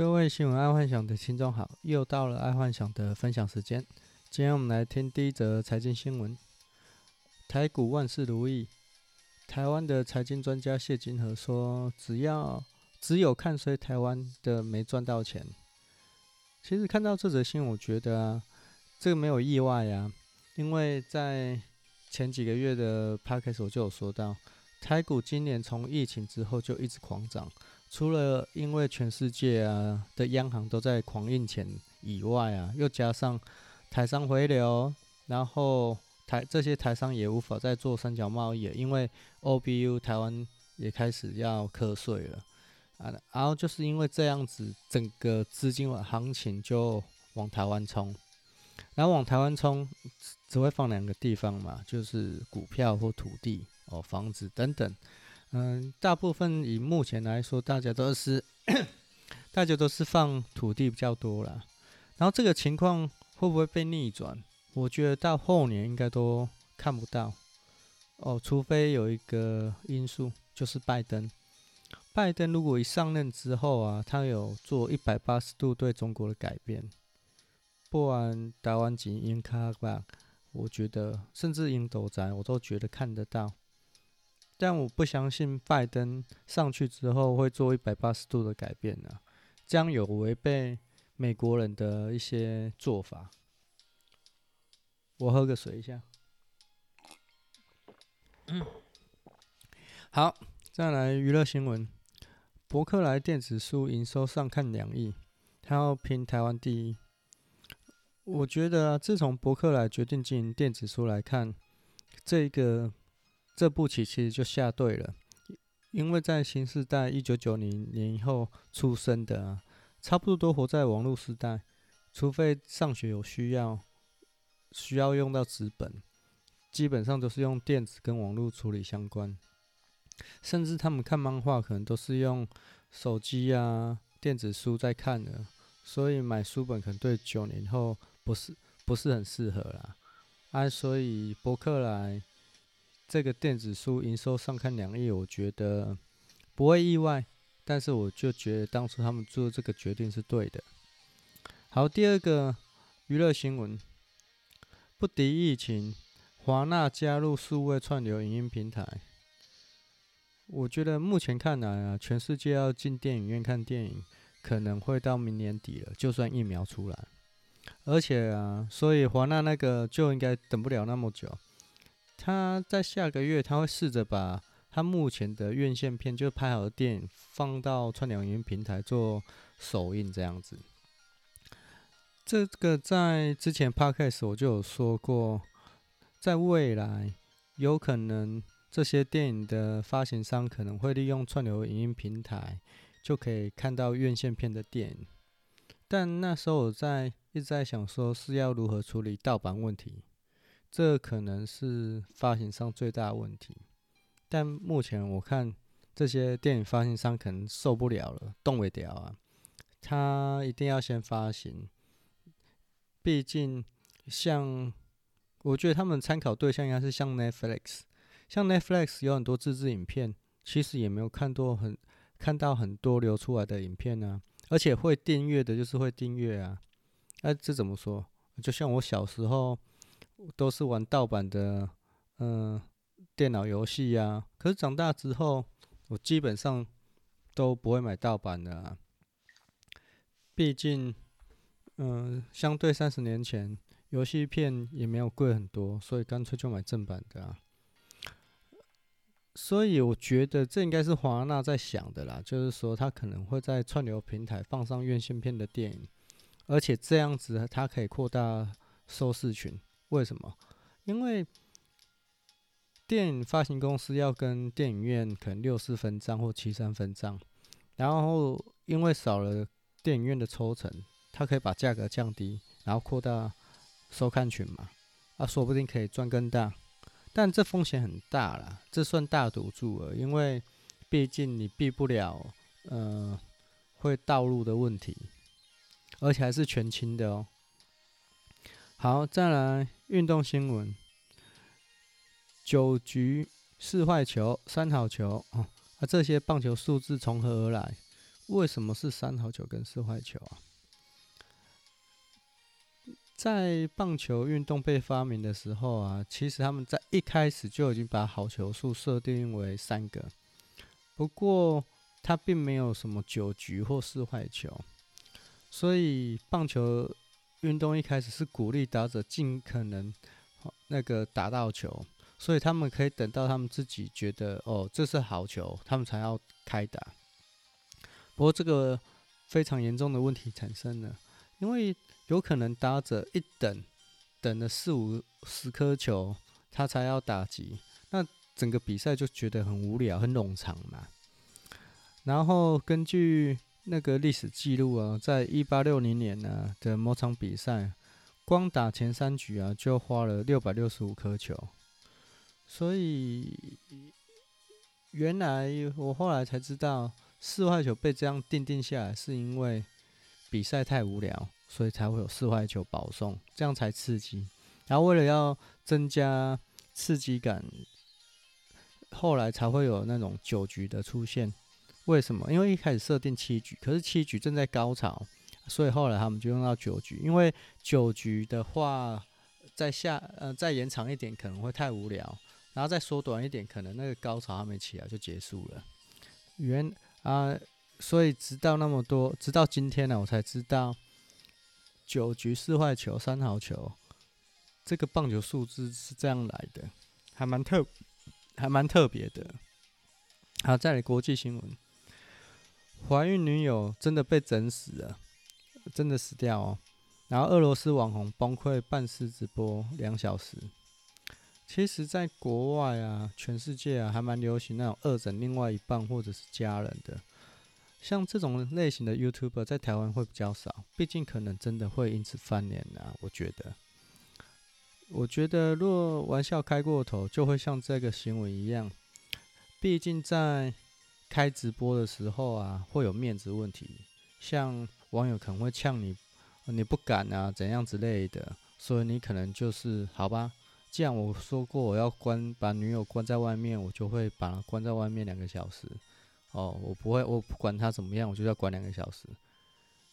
各位新闻爱幻想的听众好，又到了爱幻想的分享时间。今天我们来听第一则财经新闻：台股万事如意。台湾的财经专家谢金河说：“只要只有看衰台湾的没赚到钱。”其实看到这则新闻，我觉得啊，这个没有意外呀，因为在前几个月的 podcast 我就有说到，台股今年从疫情之后就一直狂涨。除了因为全世界啊的央行都在狂印钱以外啊，又加上台商回流，然后台这些台商也无法再做三角贸易，因为 OBU 台湾也开始要课税了啊，然后就是因为这样子，整个资金行情就往台湾冲，然后往台湾冲只会放两个地方嘛，就是股票或土地哦，房子等等。嗯，大部分以目前来说，大家都是大家都是放土地比较多啦。然后这个情况会不会被逆转？我觉得到后年应该都看不到哦，除非有一个因素，就是拜登。拜登如果一上任之后啊，他有做一百八十度对中国的改变，不然台湾几英卡吧，我觉得甚至印度仔我都觉得看得到。但我不相信拜登上去之后会做一百八十度的改变呢，这样有违背美国人的一些做法。我喝个水一下。嗯，好，再来娱乐新闻。伯克莱电子书营收上看两亿，他要拼台湾第一。我觉得啊，自从伯克莱决定经营电子书来看，这个。这步棋其实就下对了，因为在新世代一九九零年以后出生的啊，差不多都活在网络时代，除非上学有需要，需要用到纸本，基本上都是用电子跟网络处理相关，甚至他们看漫画可能都是用手机啊、电子书在看的，所以买书本可能对九零后不是不是很适合啦，啊，所以博客来。这个电子书营收上看两亿，我觉得不会意外，但是我就觉得当初他们做这个决定是对的。好，第二个娱乐新闻，不敌疫情，华纳加入数位串流影音平台。我觉得目前看来啊，全世界要进电影院看电影，可能会到明年底了，就算疫苗出来，而且啊，所以华纳那个就应该等不了那么久。他在下个月，他会试着把他目前的院线片，就是拍好的电影，放到串流影音平台做首映，这样子。这个在之前 Podcast 我就有说过，在未来有可能这些电影的发行商可能会利用串流影音平台，就可以看到院线片的电影。但那时候我在一直在想，说是要如何处理盗版问题。这可能是发行商最大的问题，但目前我看这些电影发行商可能受不了了，动不了啊！他一定要先发行，毕竟像我觉得他们参考对象应该是像 Netflix，像 Netflix 有很多自制影片，其实也没有看多很看到很多流出来的影片呢、啊，而且会订阅的就是会订阅啊，那、啊、这怎么说？就像我小时候。都是玩盗版的，嗯、电脑游戏呀。可是长大之后，我基本上都不会买盗版的啊。毕竟，嗯、相对三十年前，游戏片也没有贵很多，所以干脆就买正版的啊。所以我觉得这应该是华纳在想的啦，就是说他可能会在串流平台放上院线片的电影，而且这样子它可以扩大收视群。为什么？因为电影发行公司要跟电影院可能六四分账或七三分账，然后因为少了电影院的抽成，他可以把价格降低，然后扩大收看群嘛，啊，说不定可以赚更大，但这风险很大啦，这算大赌注了，因为毕竟你避不了，呃，会盗录的问题，而且还是全清的哦。好，再来运动新闻。九局四坏球，三好球哦，啊，这些棒球数字从何而来？为什么是三好球跟四坏球啊？在棒球运动被发明的时候啊，其实他们在一开始就已经把好球数设定为三个。不过，它并没有什么九局或四坏球，所以棒球运动一开始是鼓励打者尽可能那个打到球，所以他们可以等到他们自己觉得哦，这是好球，他们才要开打。不过，这个非常严重的问题产生了，因为。有可能打者一等，等了四五十颗球，他才要打击，那整个比赛就觉得很无聊、很冗长嘛。然后根据那个历史记录啊，在一八六零年呢、的某场比赛，光打前三局啊，就花了六百六十五颗球。所以原来我后来才知道，四坏球被这样定定下来，是因为比赛太无聊。所以才会有四坏球保送，这样才刺激。然后为了要增加刺激感，后来才会有那种九局的出现。为什么？因为一开始设定七局，可是七局正在高潮，所以后来他们就用到九局。因为九局的话，再下呃再延长一点可能会太无聊，然后再缩短一点，可能那个高潮还没起来就结束了。原啊，所以直到那么多，直到今天呢，我才知道。九局四坏球三好球，这个棒球数字是这样来的，还蛮特，还蛮特别的。好，再来国际新闻，怀孕女友真的被整死了，真的死掉哦。然后俄罗斯网红崩溃办事直播两小时。其实，在国外啊，全世界啊，还蛮流行那种恶整另外一半或者是家人的。像这种类型的 YouTuber 在台湾会比较少，毕竟可能真的会因此翻脸啊。我觉得，我觉得若玩笑开过头，就会像这个新闻一样。毕竟在开直播的时候啊，会有面子问题，像网友可能会呛你，你不敢啊，怎样之类的。所以你可能就是好吧，既然我说过我要关把女友关在外面，我就会把她关在外面两个小时。哦，我不会，我不管她怎么样，我就要管两个小时。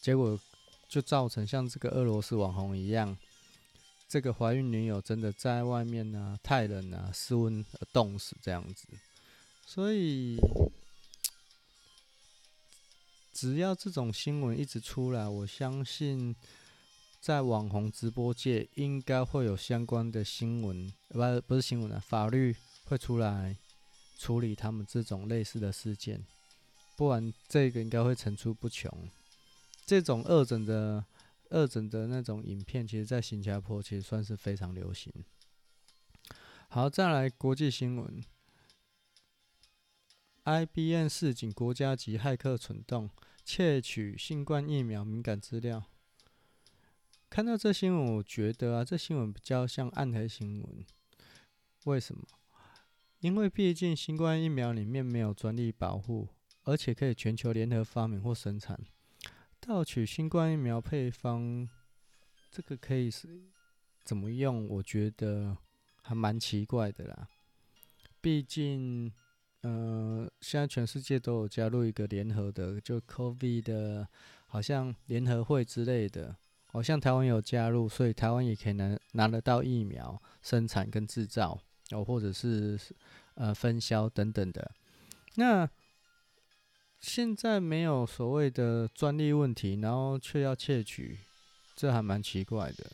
结果就造成像这个俄罗斯网红一样，这个怀孕女友真的在外面呢、太冷啊，室温冻死这样子。所以，只要这种新闻一直出来，我相信在网红直播界应该会有相关的新闻，不，不是新闻啊，法律会出来。处理他们这种类似的事件，不然这个应该会层出不穷。这种恶整的、恶整的那种影片，其实在新加坡其实算是非常流行。好，再来国际新闻：IBM 示警国家级骇客蠢动，窃取新冠疫苗敏感资料。看到这新闻，我觉得啊，这新闻比较像暗黑新闻。为什么？因为毕竟新冠疫苗里面没有专利保护，而且可以全球联合发明或生产。盗取新冠疫苗配方，这个可以是怎么用？我觉得还蛮奇怪的啦。毕竟，呃，现在全世界都有加入一个联合的，就 COVID 的，好像联合会之类的。好像台湾有加入，所以台湾也可以拿拿得到疫苗生产跟制造。哦，或者是呃分销等等的，那现在没有所谓的专利问题，然后却要窃取，这还蛮奇怪的。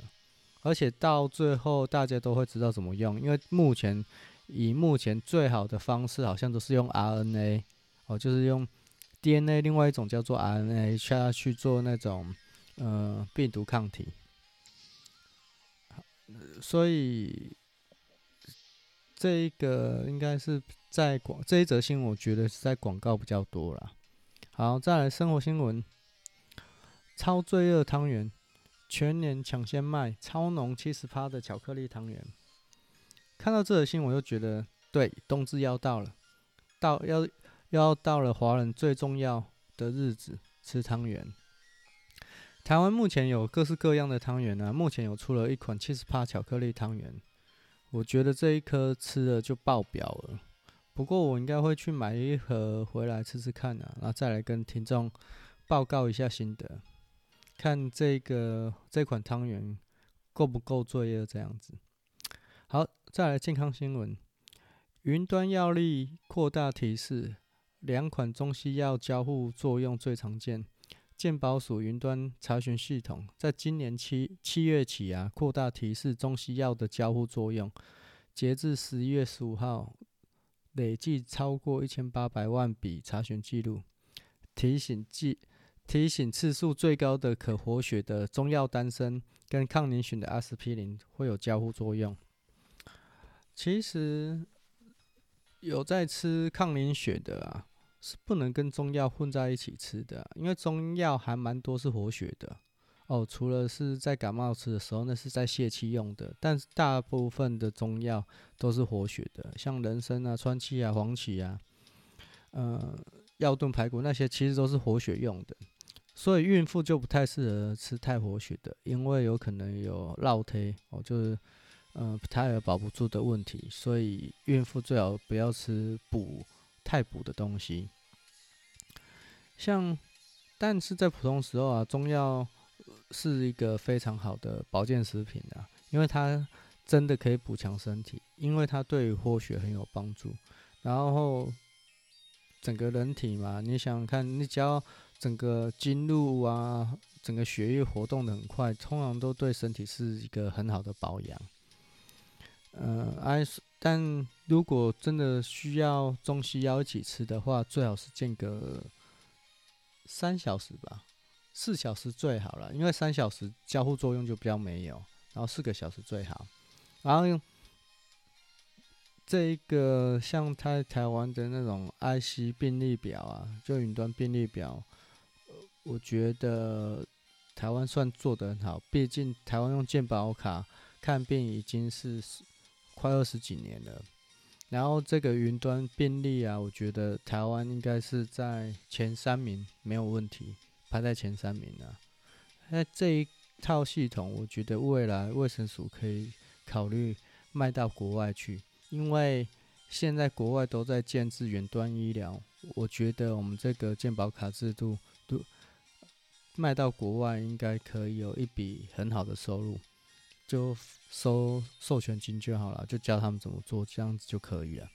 而且到最后大家都会知道怎么用，因为目前以目前最好的方式，好像都是用 RNA 哦，就是用 DNA，另外一种叫做 RNA 下去做那种呃病毒抗体，所以。这一个应该是在广这一则新闻，我觉得是在广告比较多啦。好，再来生活新闻：超罪恶汤圆，全年抢先卖，超浓七十趴的巧克力汤圆。看到这则新闻，我就觉得，对，冬至要到了，到要要到了华人最重要的日子，吃汤圆。台湾目前有各式各样的汤圆呢，目前有出了一款七十趴巧克力汤圆。我觉得这一颗吃了就爆表了，不过我应该会去买一盒回来吃吃看啊，然后再来跟听众报告一下心得，看这个这款汤圆够不够罪恶这样子。好，再来健康新闻，云端药力扩大提示，两款中西药交互作用最常见。健保署云端查询系统在今年七七月起啊，扩大提示中西药的交互作用。截至十一月十五号，累计超过一千八百万笔查询记录，提醒记提醒次数最高的可活血的中药丹参跟抗凝血的阿司匹林会有交互作用。其实有在吃抗凝血的啊。是不能跟中药混在一起吃的，因为中药还蛮多是活血的哦。除了是在感冒吃的时候，那是在泄气用的，但是大部分的中药都是活血的，像人参啊、川七啊、黄芪啊，呃，药炖排骨那些其实都是活血用的。所以孕妇就不太适合吃太活血的，因为有可能有落胎哦，就是呃胎儿保不住的问题。所以孕妇最好不要吃补太补的东西。像，但是在普通时候啊，中药是一个非常好的保健食品啊，因为它真的可以补强身体，因为它对于活血很有帮助。然后整个人体嘛，你想想看，你只要整个经络啊，整个血液活动的很快，通常都对身体是一个很好的保养。嗯、呃，哎，但如果真的需要中西药一起吃的话，最好是间隔。三小时吧，四小时最好了，因为三小时交互作用就比较没有，然后四个小时最好。然后用这一个像台台湾的那种 IC 病历表啊，就云端病历表，我觉得台湾算做得很好，毕竟台湾用健保卡看病已经是快二十几年了。然后这个云端病历啊，我觉得台湾应该是在前三名，没有问题，排在前三名啊。那这一套系统，我觉得未来卫生署可以考虑卖到国外去，因为现在国外都在建置远端医疗，我觉得我们这个健保卡制度都卖到国外，应该可以有一笔很好的收入。就收授权金就好了，就教他们怎么做，这样子就可以了。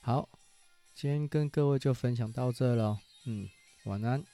好，今天跟各位就分享到这了，嗯，晚安。